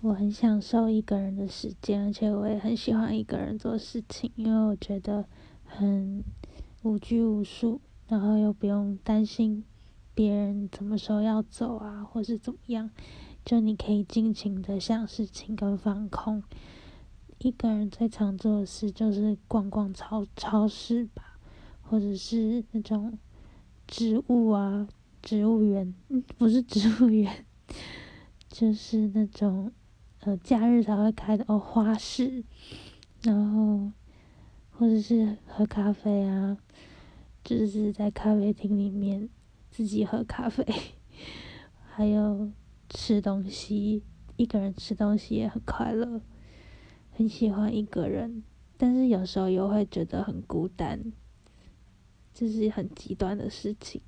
我很享受一个人的时间，而且我也很喜欢一个人做事情，因为我觉得很无拘无束，然后又不用担心别人什么时候要走啊，或是怎么样，就你可以尽情的想事情跟放空。一个人最常做的事就是逛逛超超市吧，或者是那种植物啊，植物园，不是植物园，就是那种。呃，假日才会开的哦，花市，然后或者是喝咖啡啊，就是在咖啡厅里面自己喝咖啡，还有吃东西，一个人吃东西也很快乐，很喜欢一个人，但是有时候又会觉得很孤单，这是很极端的事情。